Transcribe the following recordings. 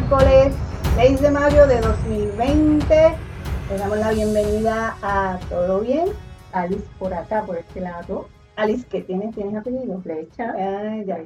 miércoles 6 de mayo de 2020. Le damos la bienvenida a Todo Bien. Alice por acá, por este lado. Alice, ¿qué tienes? ¿Tienes apellido? Flecha. Ay, ya.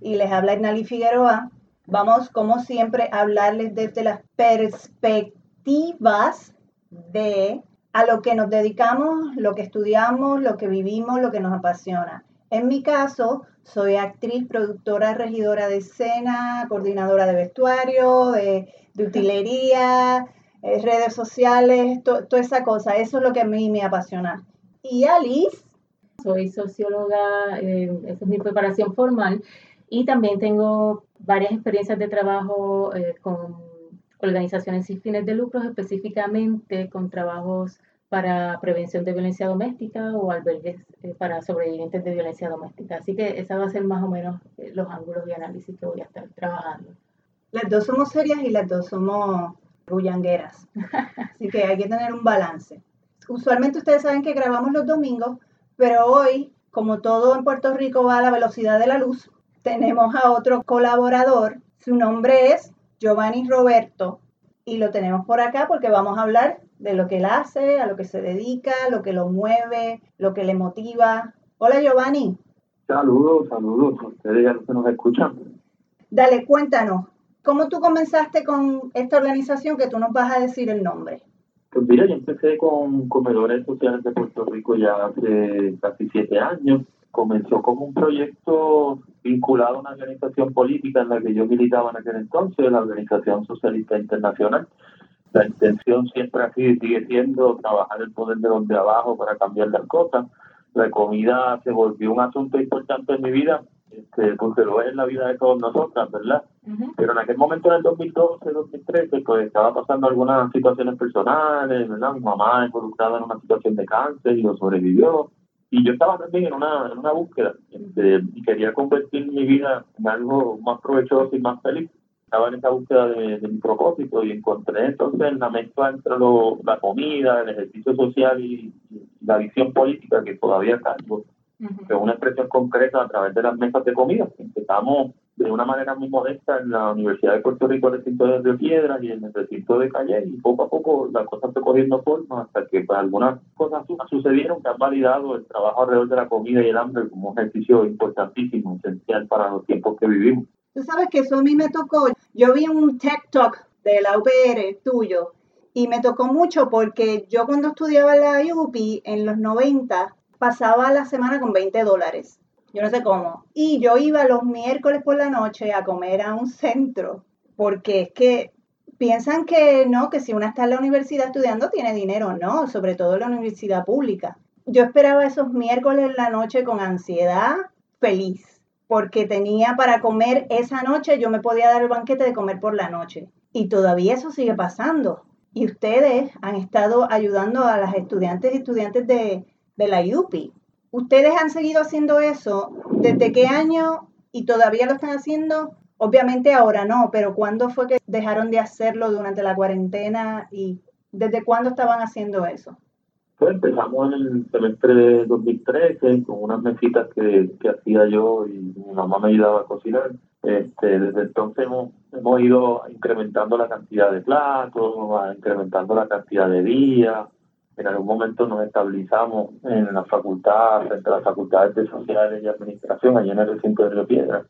Y les habla Ignali Figueroa. Vamos, como siempre, a hablarles desde las perspectivas de a lo que nos dedicamos, lo que estudiamos, lo que vivimos, lo que nos apasiona. En mi caso, soy actriz, productora, regidora de escena, coordinadora de vestuario, de, utilería, eh, redes sociales, toda esa cosa. Eso es lo que a mí me apasiona. Y Alice. Soy socióloga, eh, esa es mi preparación formal. Y también tengo varias experiencias de trabajo eh, con organizaciones sin fines de lucro, específicamente con trabajos para prevención de violencia doméstica o albergues eh, para sobrevivientes de violencia doméstica. Así que esa va a ser más o menos eh, los ángulos de análisis que voy a estar trabajando. Las dos somos serias y las dos somos bullangueras. Así que hay que tener un balance. Usualmente ustedes saben que grabamos los domingos, pero hoy, como todo en Puerto Rico va a la velocidad de la luz, tenemos a otro colaborador. Su nombre es Giovanni Roberto y lo tenemos por acá porque vamos a hablar de lo que él hace, a lo que se dedica, lo que lo mueve, lo que le motiva. Hola Giovanni. Saludos, saludos ustedes ya que nos escuchan. Dale, cuéntanos, ¿cómo tú comenzaste con esta organización que tú nos vas a decir el nombre? Pues mira, yo empecé con Comedores Sociales de Puerto Rico ya hace casi siete años. Comenzó como un proyecto vinculado a una organización política en la que yo militaba en aquel entonces, la Organización Socialista Internacional la intención siempre así sigue siendo trabajar el poder de los de abajo para cambiar las cosas. La comida se volvió un asunto importante en mi vida, este, porque lo es en la vida de todos nosotros, ¿verdad? Pero en aquel momento, en el 2012, 2013, pues estaba pasando algunas situaciones personales, ¿verdad? Mi mamá involucrada en una situación de cáncer y lo sobrevivió. Y yo estaba también en una, en una búsqueda este, y quería convertir mi vida en algo más provechoso y más feliz estaba en esa búsqueda de, mi propósito y encontré entonces la mezcla entre lo, la comida, el ejercicio social y, la visión política que todavía cargo, que es una expresión concreta a través de las mesas de comida. Empezamos de una manera muy modesta en la Universidad de Puerto Rico, el recinto de Río Piedras y en el recinto de Calle, y poco a poco la cosa fue cogiendo forma hasta que pues, algunas cosas sucedieron que han validado el trabajo alrededor de la comida y el hambre como un ejercicio importantísimo, esencial para los tiempos que vivimos. Tú sabes que eso a mí me tocó. Yo vi un tech Talk de la UPR tuyo y me tocó mucho porque yo cuando estudiaba en la UPI en los 90 pasaba la semana con 20 dólares. Yo no sé cómo. Y yo iba los miércoles por la noche a comer a un centro porque es que piensan que no, que si una está en la universidad estudiando tiene dinero, no, sobre todo en la universidad pública. Yo esperaba esos miércoles en la noche con ansiedad, feliz porque tenía para comer esa noche, yo me podía dar el banquete de comer por la noche. Y todavía eso sigue pasando. Y ustedes han estado ayudando a las estudiantes y estudiantes de, la UPI. ¿Ustedes han seguido haciendo eso? ¿Desde qué año? ¿Y todavía lo están haciendo? Obviamente ahora no, pero ¿cuándo fue que dejaron de hacerlo durante la cuarentena? ¿Y desde cuándo estaban haciendo eso? Empezamos en el semestre de 2013 con unas mesitas que, que hacía yo y mi mamá me ayudaba a cocinar. Este, desde entonces hemos, hemos ido incrementando la cantidad de platos, incrementando la cantidad de días. En algún momento nos estabilizamos en la facultad, frente a las facultades de Sociales y Administración, allá en el recinto de Río Piedra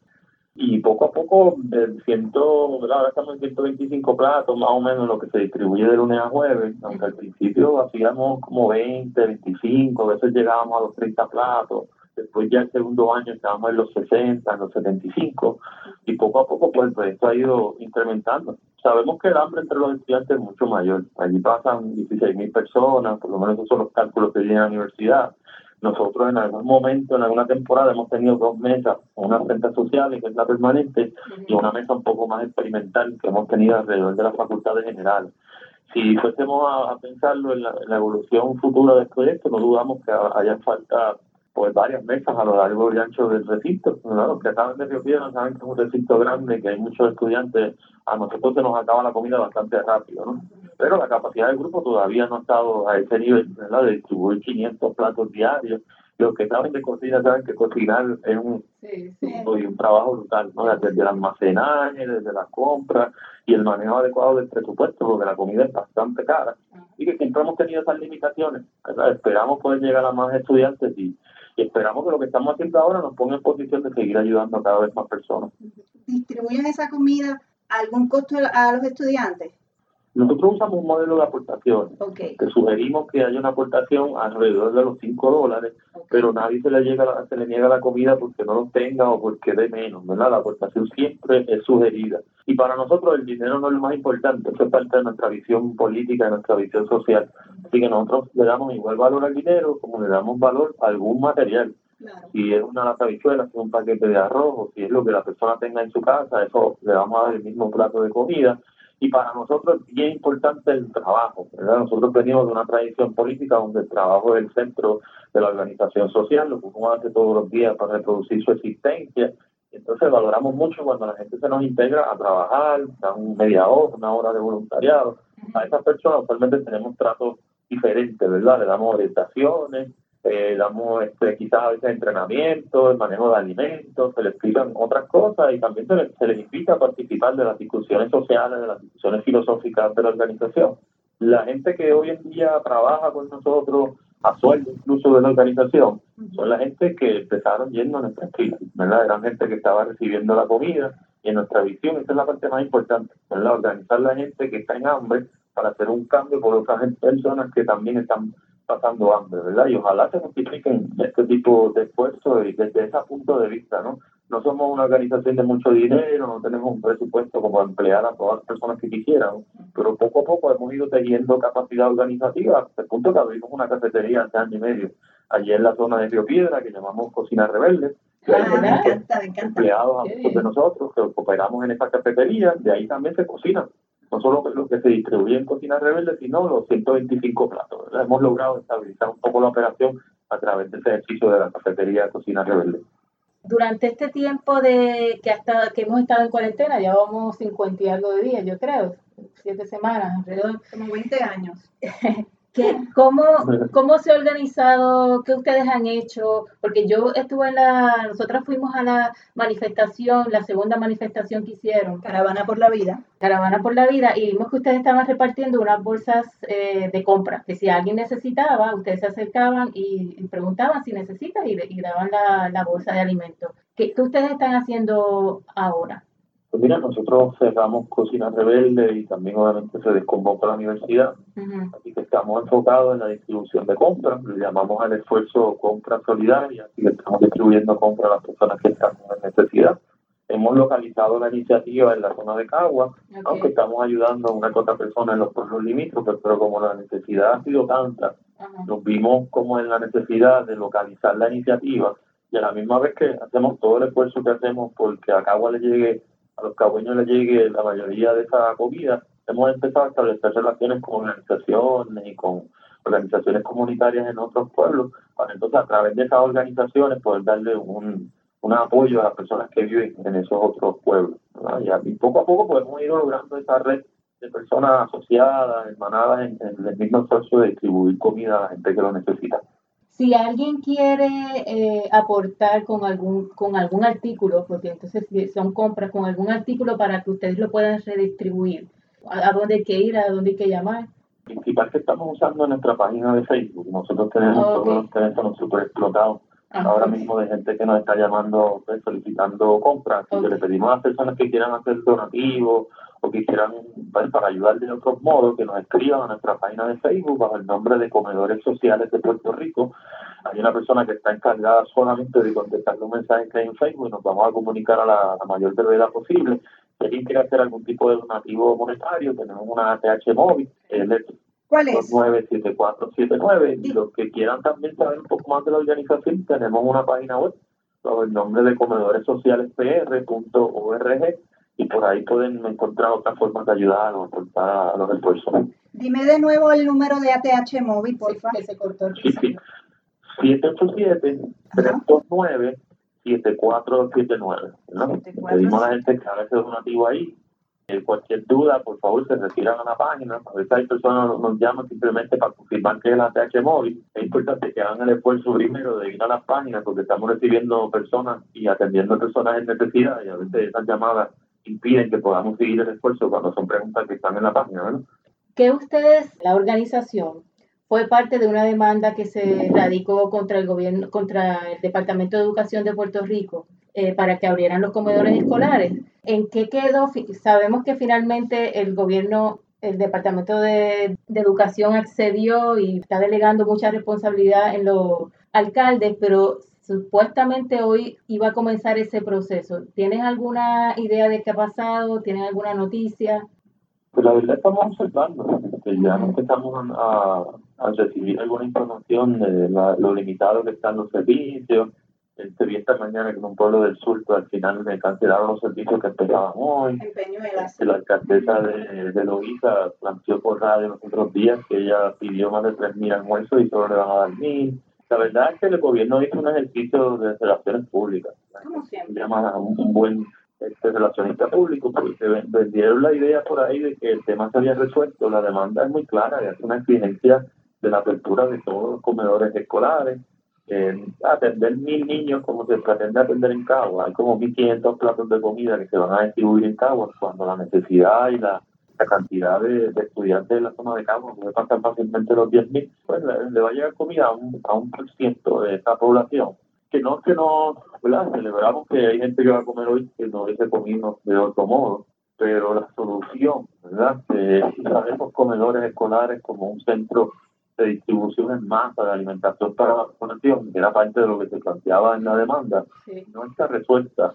y poco a poco, el ciento, ahora estamos en 125 platos, más o menos lo que se distribuye de lunes a jueves, aunque al principio hacíamos como 20, 25, a veces llegábamos a los 30 platos, después ya el segundo año estábamos en los 60, en los 75, y poco a poco pues el proyecto ha ido incrementando. Sabemos que el hambre entre los estudiantes es mucho mayor, allí pasan 16 mil personas, por lo menos esos son los cálculos que tiene la universidad, nosotros en algún momento, en alguna temporada, hemos tenido dos mesas, una frente social, que es la permanente, y una mesa un poco más experimental que hemos tenido alrededor de la facultad de general. Si fuésemos a, pensarlo en la, evolución futura del proyecto, no dudamos que haya falta pues varias mesas a lo largo y ancho del recinto. Los que acaban de Río Piedra saben que es un recinto grande, que hay muchos estudiantes, a nosotros se nos acaba la comida bastante rápido, ¿no? pero la capacidad del grupo todavía no ha estado a ese nivel, ¿verdad? De distribuir 500 platos diarios. los que saben de cocina saben que cocinar es un, un trabajo brutal, ¿no? Desde el almacenaje, desde las compras y el manejo adecuado del presupuesto, porque la comida es bastante cara. Y que siempre hemos tenido esas limitaciones, Esperamos poder llegar a más estudiantes y, esperamos que lo que estamos haciendo ahora nos ponga en posición de seguir ayudando a cada vez más personas. ¿Distribuyen esa comida a algún costo a los estudiantes? Nosotros usamos un modelo de aportación. Que sugerimos que haya una aportación alrededor de los 5 dólares, pero nadie se le, llega, se le niega la comida porque no lo tenga o porque dé menos, ¿verdad? La aportación siempre es sugerida. Y para nosotros el dinero no es lo más importante, eso es parte de nuestra visión política, de nuestra visión social. Así que nosotros le damos igual valor al dinero como le damos valor a algún material. Si es una lata habichuela, si es un paquete de arroz, o si es lo que la persona tenga en su casa, eso le vamos a dar el mismo plato de comida y para nosotros es bien importante el trabajo. ¿verdad? Nosotros venimos de una tradición política donde el trabajo es el centro de la organización social, lo que uno hace todos los días para reproducir su existencia. Entonces valoramos mucho cuando la gente se nos integra a trabajar, dan media hora, una hora de voluntariado. A esas personas usualmente tenemos tratos diferentes, ¿verdad? Le damos orientaciones, eh, damos este, quizás a veces entrenamiento, el manejo de alimentos, se les explican otras cosas y también se les, se les invita a participar de las discusiones sociales, de las discusiones filosóficas de la organización. La gente que hoy en día trabaja con nosotros a sueldo incluso de la organización, son la gente que empezaron yendo a nuestras filas, ¿verdad? Eran gente que estaba recibiendo la comida y en nuestra visión esa es la parte más importante, ¿verdad? Organizar la gente que está en hambre para hacer un cambio por otras personas que también están pasando hambre, ¿verdad? Y ojalá se multipliquen este tipo de esfuerzos y desde ese punto de vista, ¿no? No somos una organización de mucho dinero, no tenemos un presupuesto como emplear a todas las personas que quisieran, pero poco a poco hemos ido teniendo capacidad organizativa hasta el punto que abrimos una cafetería hace año y medio, allí en la zona de Río Piedra, que llamamos Cocina Rebelde, que ah, empleados a de nosotros que operamos en esa cafetería, de ahí también se cocina no solo lo que se distribuye en Cocina Rebelde, sino los 125 platos. Hemos logrado estabilizar un poco la operación a través de ese ejercicio de la cafetería Cocina Rebelde. Durante este tiempo de que, hasta, que hemos estado en cuarentena, ya vamos 50 y algo de días, yo creo, siete semanas, alrededor. Como 20 años. ¿Qué, cómo, ¿Cómo se ha organizado? ¿Qué ustedes han hecho? Porque yo estuve en la, nosotras fuimos a la manifestación, la segunda manifestación que hicieron. Caravana por la Vida. Caravana por la Vida, y vimos que ustedes estaban repartiendo unas bolsas eh, de compra, que si alguien necesitaba, ustedes se acercaban y, preguntaban si necesita y, y daban la, la, bolsa de alimentos. ¿Qué, ¿Qué ustedes están haciendo ahora? Pues mira, nosotros cerramos Cocina Rebelde y también obviamente se desconvoca la universidad, así que estamos enfocados en la distribución de compras, le llamamos al esfuerzo compra solidaria, así que estamos distribuyendo compras a las personas que están en necesidad. Hemos localizado la iniciativa en la zona de Cagua, aunque estamos ayudando a una que otra persona en los pueblos limítrofes, pero como la necesidad ha sido tanta, nos vimos como en la necesidad de localizar la iniciativa y a la misma vez que hacemos todo el esfuerzo que hacemos porque a Cagua le llegue a los cagüeños les llegue la mayoría de esa comida, hemos empezado a establecer relaciones con organizaciones y con organizaciones comunitarias en otros pueblos, para entonces a través de esas organizaciones poder darle un, un apoyo a las personas que viven en esos otros pueblos. Y, poco a poco podemos ir logrando esa red de personas asociadas, hermanadas en, en el mismo esfuerzo de distribuir comida a la gente que lo necesita. Si alguien quiere eh, aportar con algún, con algún artículo, porque entonces son compras con algún artículo para que ustedes lo puedan redistribuir, ¿a, dónde hay que ir? ¿A dónde hay que llamar? principal que estamos usando en nuestra página de Facebook. Nosotros tenemos todos los teléfonos súper explotados ahora mismo de gente que nos está llamando, pues, solicitando compras. Y le pedimos a las personas que quieran hacer donativos o pues, para ayudar de otros modos, que nos escriban a nuestra página de Facebook bajo el nombre de Comedores Sociales de Puerto Rico. Hay una persona que está encargada solamente de contestar los mensajes que hay en Facebook y nos vamos a comunicar a la, mayor brevedad posible. Si alguien quiere hacer algún tipo de donativo monetario, tenemos una ATH móvil, ¿Cuál es? 97479. Y los que quieran también saber un poco más de la organización, tenemos una página web bajo el nombre de comedoresocialespr.org y por ahí pueden encontrar otras formas de ayudar o aportar a los esfuerzos. Dime de nuevo el número de ATH móvil, por favor. Que se cortó el sí, sí. 787-329-7479. ¿no? Pedimos a la gente que haga ese donativo ahí Eh, cualquier duda, por favor, se retiran a la página. A veces hay personas que nos llaman simplemente para confirmar que es la TH móvil. Es importante que hagan el esfuerzo primero de ir a las páginas porque estamos recibiendo personas y atendiendo personas en necesidad y a veces esas llamadas impiden que podamos seguir el esfuerzo cuando son preguntas que están en la página. ¿verdad? Que ustedes, la organización, fue parte de una demanda que se radicó contra el gobierno, contra el Departamento de Educación de Puerto Rico eh, para que abrieran los comedores escolares. ¿En qué quedó? Sabemos que finalmente el gobierno, el Departamento de, de Educación accedió y está delegando mucha responsabilidad en los alcaldes, pero supuestamente hoy iba a comenzar ese proceso. ¿Tienes alguna idea de qué ha pasado? ¿Tienes alguna noticia? Pues la verdad estamos observando, que ya no empezamos a, a recibir alguna información de lo limitado que están los servicios. Este, vi esta mañana que en un pueblo del sur pues, al final me cancelaron los servicios que empezaban hoy. Este, la alcaldesa de, de Loíza planteó por radio los otros días que ella pidió más de 3.000 almuerzos y solo le van a dar 1.000. La verdad es que el gobierno hizo un ejercicio de relaciones públicas. Como siempre. Llama un, un buen este relacionista público, porque vendieron la idea por ahí de que el tema se había resuelto. La demanda es muy clara hace una exigencia de la apertura de todos los comedores escolares, eh, atender mil niños como se pretende atender en Cagua. Hay como 1.500 platos de comida que se van a distribuir en Cagua cuando la necesidad y la, cantidad de, estudiantes de la zona de Cagua puede pasar fácilmente los 10.000, pues le, va a llegar comida a un, a un por ciento de esa población. Que no es que no, ¿verdad? Celebramos que hay gente que va a comer hoy que no hubiese comido de otro modo, pero la solución, ¿verdad? Que sabemos comedores escolares como un centro de distribución en masa de alimentación para la población, que era parte de lo que se planteaba en la demanda, no está resuelta.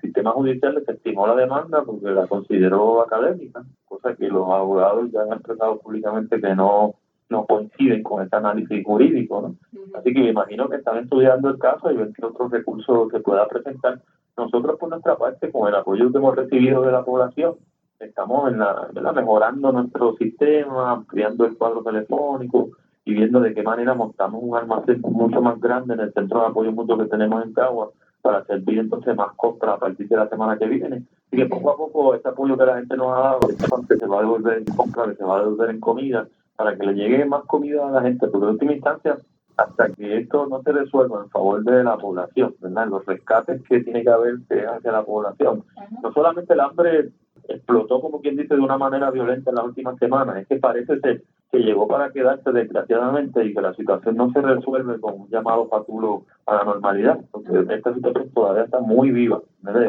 Sistema judicial desestimó la demanda porque la consideró académica, cosa que los abogados ya han expresado públicamente que no no coinciden con este análisis jurídico. ¿no? Así que me imagino que están estudiando el caso y ven qué otros recursos se pueda presentar. Nosotros, por nuestra parte, con el apoyo que hemos recibido de la población, estamos en la, mejorando nuestro sistema, ampliando el cuadro telefónico, y viendo de qué manera montamos un almacén mucho más grande en el centro de apoyo mutuo que tenemos en Cagua para servir entonces más compras a partir de la semana que viene. Y que poco a poco este apoyo que la gente nos ha dado, que se va a devolver en compra, que se va a devolver en comida, para que le llegue más comida a la gente, porque en última instancia, hasta que esto no se resuelva en favor de la población, ¿verdad? Los rescates que tiene que haber hacia la población. No solamente el hambre explotó, como quien dice, de una manera violenta en las últimas semanas, es que parece ser que llegó para quedarse desgraciadamente y que la situación no se resuelve con un llamado patulo a la normalidad, porque esta situación todavía está muy viva.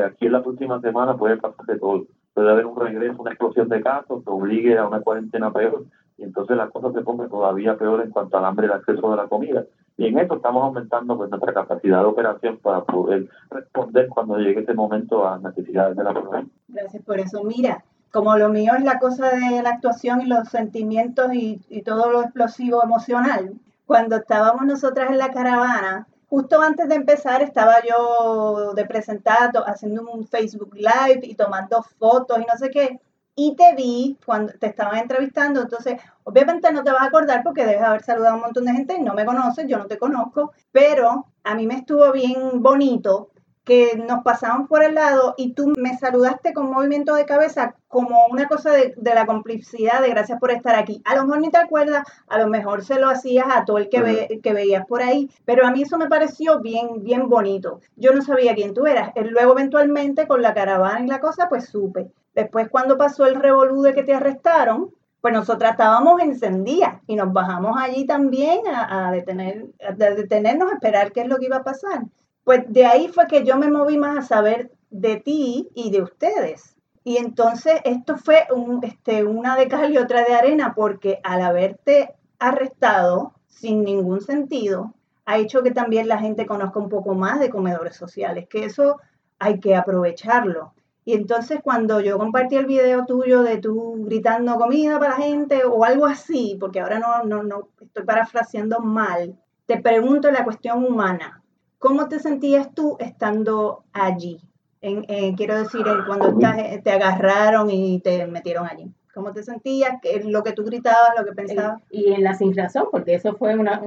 Aquí en la próxima semana puede pasar de todo. Puede haber un regreso, una explosión de casos que obligue a una cuarentena peor y entonces la cosa se pone todavía peor en cuanto al hambre y el acceso de la comida. Y en eso estamos aumentando pues nuestra capacidad de operación para poder responder cuando llegue ese momento a las necesidades de la población. Gracias por eso. Mira, como lo mío es la cosa de la actuación y los sentimientos y, todo lo explosivo emocional, cuando estábamos nosotras en la caravana, justo antes de empezar estaba yo de presentado haciendo un Facebook Live y tomando fotos y no sé qué. Y te vi cuando te estaban entrevistando, entonces obviamente no te vas a acordar porque debes haber saludado a un montón de gente y no me conoces, yo no te conozco, pero a mí me estuvo bien bonito que nos pasamos por el lado y tú me saludaste con movimiento de cabeza como una cosa de, la complicidad de gracias por estar aquí. A lo mejor ni te acuerdas, a lo mejor se lo hacías a todo el que, que veías por ahí, pero a mí eso me pareció bien, bien bonito. Yo no sabía quién tú eras. Luego eventualmente con la caravana y la cosa, pues supe. Después cuando pasó el revolú de que te arrestaron, pues nosotras estábamos encendidas y nos bajamos allí también a, detener, a detenernos, a esperar qué es lo que iba a pasar. Pues de ahí fue que yo me moví más a saber de ti y de ustedes. Y entonces esto fue este, una de cal y otra de arena, porque al haberte arrestado sin ningún sentido, ha hecho que también la gente conozca un poco más de comedores sociales, que eso hay que aprovecharlo. Y entonces cuando yo compartí el video tuyo de tú gritando comida para la gente o algo así, porque ahora no, no, no estoy parafraseando mal, te pregunto la cuestión humana. ¿Cómo te sentías tú estando allí? En, quiero decir, cuando estás, eh, te agarraron y te metieron allí. ¿Cómo te sentías? ¿Lo que tú gritabas, lo que pensabas? Y en la sin razón, porque eso fue una,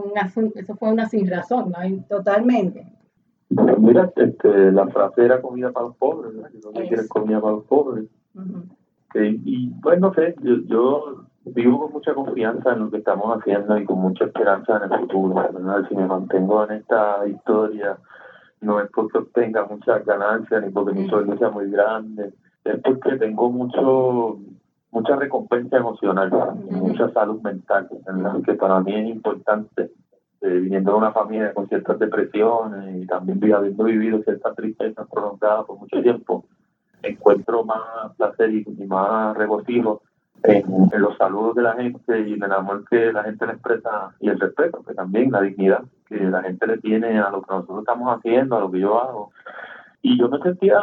eso fue una sin razón, ¿no? Totalmente. Mira, este, la frase era comida para los pobres, ¿verdad? Que no quieres comida para los pobres. y pues no sé, yo, yo vivo con mucha confianza en lo que estamos haciendo y con mucha esperanza en el futuro. ¿verdad? Si me mantengo en esta historia, no es porque obtenga muchas ganancias ni porque mi sueldo sea muy grande, es porque tengo mucho mucha recompensa emocional, mucha salud mental, que para mí es importante. Eh, viniendo de una familia con ciertas depresiones y también habiendo vivido ciertas tristezas prolongadas por mucho tiempo, encuentro más placer y, más regocijo en, los saludos de la gente y en el amor que la gente le expresa y el respeto, que también la dignidad que la gente le tiene a lo que nosotros estamos haciendo, a lo que yo hago. Y yo me sentía,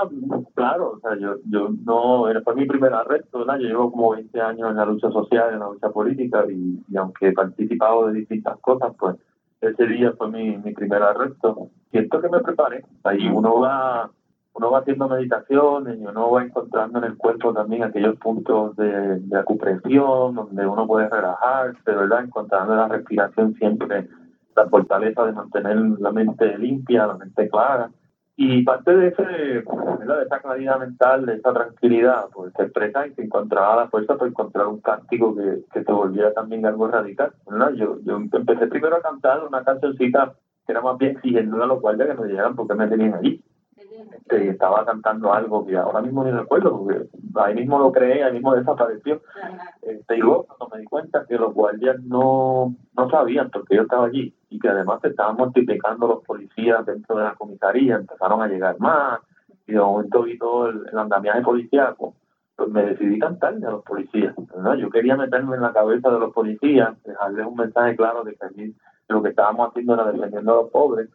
claro, o sea, yo, yo no, fue mi primer arresto, ¿verdad? Yo llevo como 20 años en la lucha social, en la lucha política, y, aunque he participado de distintas cosas, pues ese día fue mi, mi primer arresto. Siento que me preparé, ahí uno va uno va haciendo meditaciones y uno va encontrando en el cuerpo también aquellos puntos de, de acupresión donde uno puede relajarse, ¿verdad? Encontrando la respiración siempre la fortaleza de mantener la mente limpia, la mente clara. Y parte de, ese, de esa claridad mental, de esa tranquilidad, pues se expresa y se encontraba la fuerza para encontrar un cántico que, que se volviera también algo radical. ¿verdad? Yo, yo empecé primero a cantar una cancioncita que era más bien exigiendo a los guardias que me dijeran por qué me tenían allí estaba cantando algo que ahora mismo ni recuerdo, porque ahí mismo lo creé, ahí mismo desapareció. Este, y luego cuando me di cuenta que los guardias no, no sabían porque yo estaba allí y que además se estaban multiplicando los policías dentro de la comisaría, empezaron a llegar más y de momento vi todo el, andamiaje policíaco, pues me decidí cantarle a los policías. Yo quería meterme en la cabeza de los policías, dejarles un mensaje claro de que allí lo que estábamos haciendo era defendiendo a los pobres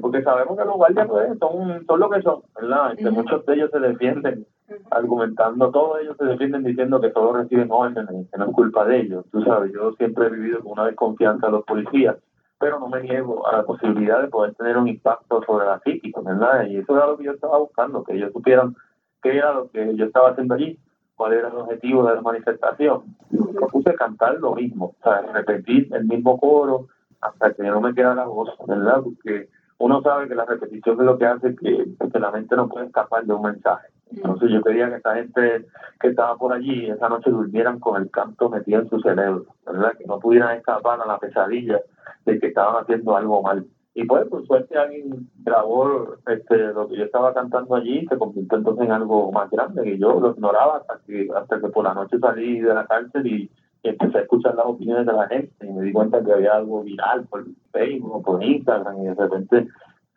porque sabemos que los guardias pues, son, son lo que son, ¿verdad? Que muchos de ellos se defienden argumentando, todos ellos se defienden diciendo que todos reciben órdenes, que no es culpa de ellos. Tú sabes, yo siempre he vivido con una desconfianza de los policías, pero no me niego a la posibilidad de poder tener un impacto sobre la psíquica, ¿verdad? Y eso era lo que yo estaba buscando, que ellos supieran qué era lo que yo estaba haciendo allí, cuál era el objetivo de la manifestación. Yo puse cantar lo mismo, o sea, repetir el mismo coro hasta que no me quedara voz, ¿verdad? Porque uno sabe que la repetición es lo que hace que, la mente no puede escapar de un mensaje. Entonces yo quería que esta gente que estaba por allí esa noche durmieran con el canto metido en su cerebro, ¿verdad? Que no pudieran escapar a la pesadilla de que estaban haciendo algo mal. Y pues, por suerte, alguien grabó este, lo que yo estaba cantando allí y se convirtió entonces en algo más grande, que yo lo ignoraba hasta que, hasta que por la noche salí de la cárcel y y empecé a escuchar las opiniones de la gente y me di cuenta que había algo viral por Facebook por Instagram y de repente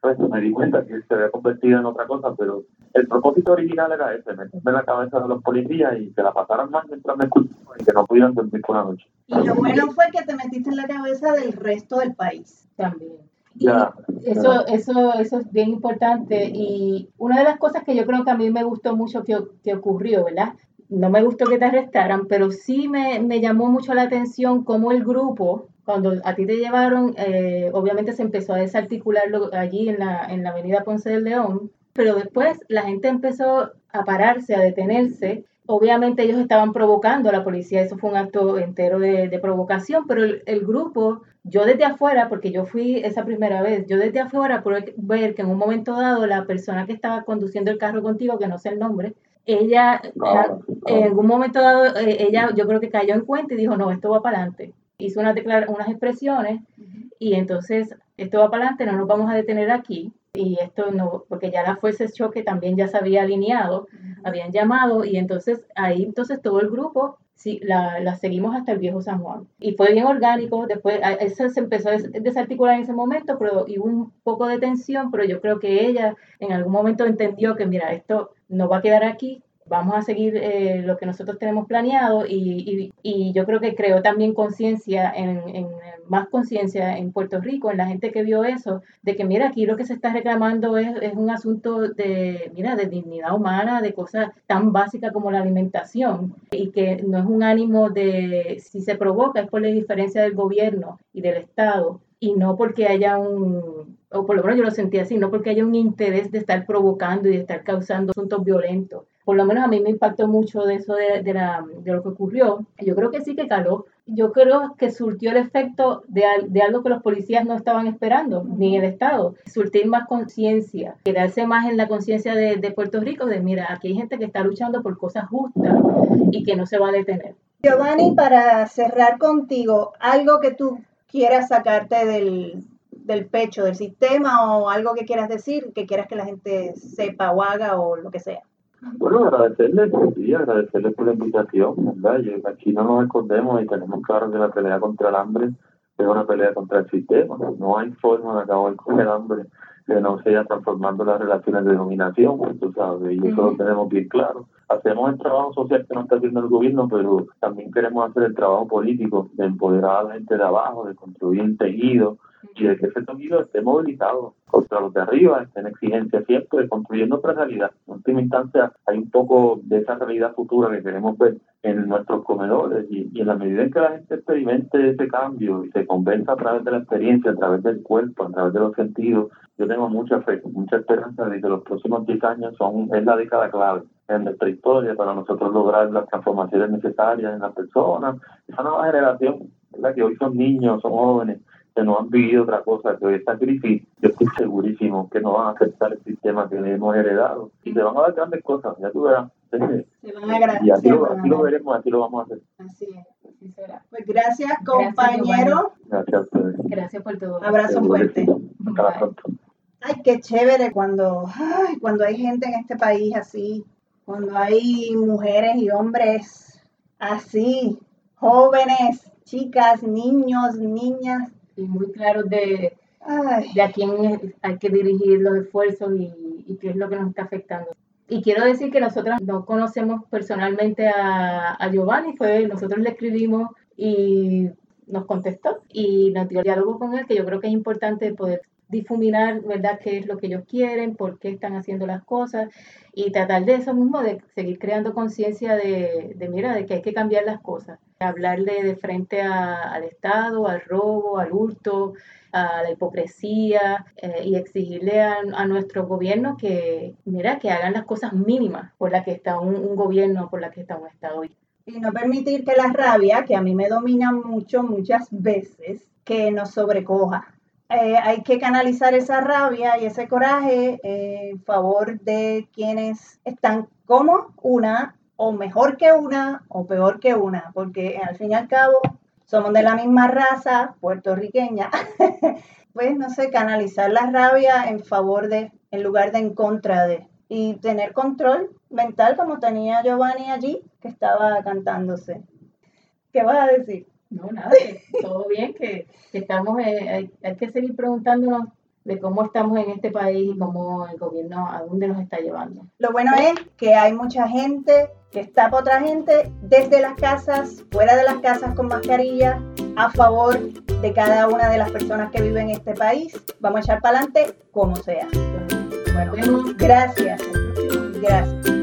pues me di cuenta que se había convertido en otra cosa, pero el propósito original era ese, meterme en la cabeza de los policías y que la pasaran mal mientras me escuchaban y que no pudieran dormir por la noche. Y lo bueno fue que te metiste en la cabeza del resto del país también. Ya, eso, eso, eso es bien importante y una de las cosas que yo creo que a mí me gustó mucho que, que ocurrió, ¿verdad? No me gustó que te arrestaran, pero sí me, me llamó mucho la atención cómo el grupo, cuando a ti te llevaron, eh, obviamente se empezó a desarticularlo allí en la, en la avenida Ponce del León, pero después la gente empezó a pararse, a detenerse. Obviamente ellos estaban provocando a la policía, eso fue un acto entero de, de provocación, pero el, el, grupo, yo desde afuera, porque yo fui esa primera vez, yo desde afuera pude ver que en un momento dado la persona que estaba conduciendo el carro contigo, que no sé el nombre, ella en algún momento dado, eh, ella yo creo que cayó en cuenta y dijo, no, esto va para adelante. Hizo una unas expresiones y entonces esto va para adelante, no nos vamos a detener aquí. Y esto no, porque ya la fuerza de choque también ya se había alineado, habían llamado y entonces ahí entonces todo el grupo sí, la, la, seguimos hasta el viejo San Juan. Y fue bien orgánico, después eso se empezó a desarticular en ese momento, pero hubo un poco de tensión, pero yo creo que ella en algún momento entendió que, mira, esto no va a quedar aquí, vamos a seguir eh, lo que nosotros tenemos planeado y, y, yo creo que creó también conciencia, en, más conciencia en Puerto Rico, en la gente que vio eso, de que mira, aquí lo que se está reclamando es, es, un asunto de, mira, de dignidad humana, de cosas tan básicas como la alimentación y que no es un ánimo de, si se provoca es por la diferencia del gobierno y del Estado y no porque haya un, o por lo menos yo lo sentí así, no porque haya un interés de estar provocando y de estar causando asuntos violentos por lo menos a mí me impactó mucho de eso de, de, la, de lo que ocurrió. Yo creo que sí que caló. Yo creo que surtió el efecto de, de algo que los policías no estaban esperando, ni el Estado. Surtir más conciencia, quedarse más en la conciencia de, Puerto Rico, de mira, aquí hay gente que está luchando por cosas justas y que no se va a detener. Giovanni, para cerrar contigo, algo que tú quieras sacarte del, del pecho del sistema o algo que quieras decir, que quieras que la gente sepa o haga o lo que sea. Bueno, agradecerles, sí, agradecerles por la invitación, ¿verdad? aquí no nos escondemos y tenemos claro que la pelea contra el hambre es una pelea contra el sistema. No hay forma de acabar con el hambre que no sea transformando las relaciones de dominación, pues, tú sabes, y eso lo tenemos bien claro. Hacemos el trabajo social que no está haciendo el gobierno, pero también queremos hacer el trabajo político de empoderar a la gente de abajo, de construir un tejido y de que ese tejido esté movilizado contra los de arriba, esté en exigencia siempre, construyendo otra realidad. En última instancia, hay un poco de esa realidad futura que queremos ver en nuestros comedores y, y en la medida en que la gente experimente ese cambio y se convenza a través de la experiencia, a través del cuerpo, a través de los sentidos, yo tengo mucha fe, mucha esperanza de que los próximos 10 años son, es la década clave en nuestra historia para nosotros lograr las transformaciones necesarias en las personas, esa nueva generación, ¿verdad? que hoy son niños, son jóvenes, que no han vivido otra cosa que esta crisis, yo estoy segurísimo que no van a aceptar el sistema que hemos heredado y se van a dar grandes cosas, ya tú verás. Se van a agradecer. Y así lo, así lo veremos, así lo vamos a hacer. Así es, así será. Pues gracias, compañero. Gracias a ustedes. Gracias por todo. Abrazo fuerte. Hasta pronto. Ay, qué chévere cuando, ay, cuando hay gente en este país así, cuando hay mujeres y hombres así, jóvenes, chicas, niños, niñas. Y muy claros de, de a quién hay que dirigir los esfuerzos y, y qué es lo que nos está afectando. Y quiero decir que nosotros no conocemos personalmente a, a Giovanni, fue, nosotros le escribimos y nos contestó y nos dio diálogo con él, que yo creo que es importante poder difuminar, ¿verdad?, qué es lo que ellos quieren, por qué están haciendo las cosas y tratar de eso mismo, de seguir creando conciencia de, de, mira, de que hay que cambiar las cosas. Hablarle de frente a, al Estado, al robo, al hurto, a la hipocresía eh, y exigirle a, a, nuestro gobierno que, mira, que hagan las cosas mínimas por las que está un, un gobierno, por las que está un Estado. Y no permitir que la rabia, que a mí me domina mucho, muchas veces, que nos sobrecoja. Eh, hay que canalizar esa rabia y ese coraje en favor de quienes están como una, o mejor que una, o peor que una, porque al fin y al cabo somos de la misma raza puertorriqueña. pues no sé, canalizar la rabia en favor de, en lugar de en contra de. Y tener control mental como tenía Giovanni allí, que estaba cantándose. ¿Qué vas a decir? No, nada, que todo bien, que, que estamos, eh, hay, hay, que seguir preguntándonos de cómo estamos en este país y cómo el gobierno, a dónde nos está llevando. Lo bueno es que hay mucha gente que está para otra gente desde las casas, fuera de las casas con mascarilla, a favor de cada una de las personas que viven en este país. Vamos a echar para adelante como sea. Bueno, gracias. Gracias.